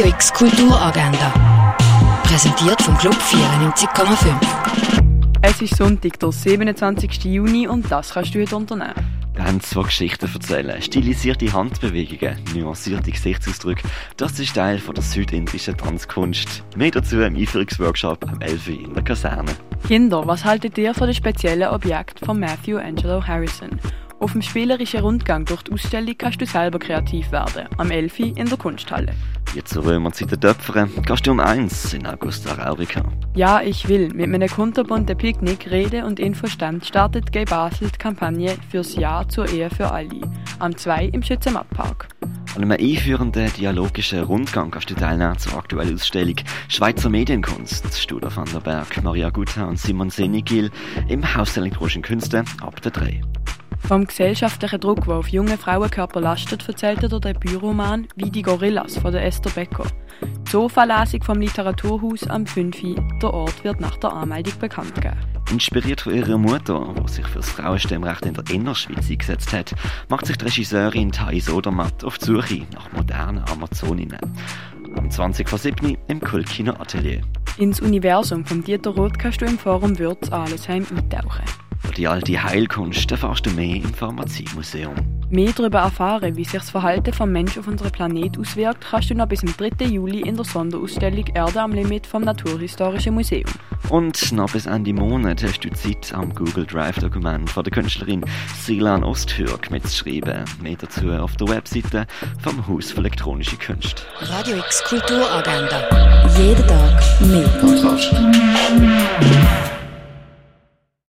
Radio X Kulturagenda. Präsentiert vom Club 94,5. Es ist Sonntag, der 27. Juni und das kannst du heute unternehmen. Haben zwei Geschichten erzählen. Stilisierte Handbewegungen, nuancierte Gesichtsausdrücke. Das ist Teil von der südindischen Tanzkunst. Mehr dazu im Einführungsworkshop am 11. Uhr in der Kaserne. Kinder, was haltet ihr von den speziellen Objekt von Matthew Angelo Harrison? Auf dem spielerischen Rundgang durch die Ausstellung kannst du selber kreativ werden. Am 11. Uhr in der Kunsthalle. Römerzeit der Töpfere gehst du um eins in Augusta Raurica. Ja, ich will. Mit einem kunterbunten Picknick, Rede und Infostand startet Gay Basel die Kampagne fürs Ja zur Ehe für alle. Am 2 im Schützenmattpark. An einem einführenden dialogischen Rundgang kannst du teilnehmen zur aktuellen Ausstellung Schweizer Medienkunst. Studer van der Berg, Maria Gutha und Simon Senigil im Haus der elektronischen Künste ab der 3. Vom gesellschaftlichen Druck, der auf junge Frauenkörper lastet, erzählt er der Büroman Wie die Gorillas von der Esther Becker. Die Sofa-Lesung vom Literaturhaus am 5. Der Ort wird nach der Anmeldung bekannt gegeben. Inspiriert von ihrer Mutter, die sich für das Frauenstimmrecht in der Innerschweiz eingesetzt hat, macht sich die Regisseurin Thais Odermatt auf die Suche nach modernen Amazoninnen. Am 20.07. im Kultkino Atelier. Ins Universum von Dieter Roth kannst du im Forum Würz Alesheim eintauchen. Über die alte Heilkunst erfährst du mehr im Pharmaziemuseum. Mehr darüber erfahren, wie sich das Verhalten vom Mensch auf unserem Planet auswirkt, kannst du noch bis zum 3. Juli in der Sonderausstellung Erde am Limit vom Naturhistorischen Museum. Und noch bis Ende Monat hast du Zeit, am Google Drive-Dokument von der Künstlerin Silan Osthürk mitzuschreiben. Mehr dazu auf der Webseite vom Haus für elektronische Künste. Radio X Kulturagenda. Jeden Tag mehr.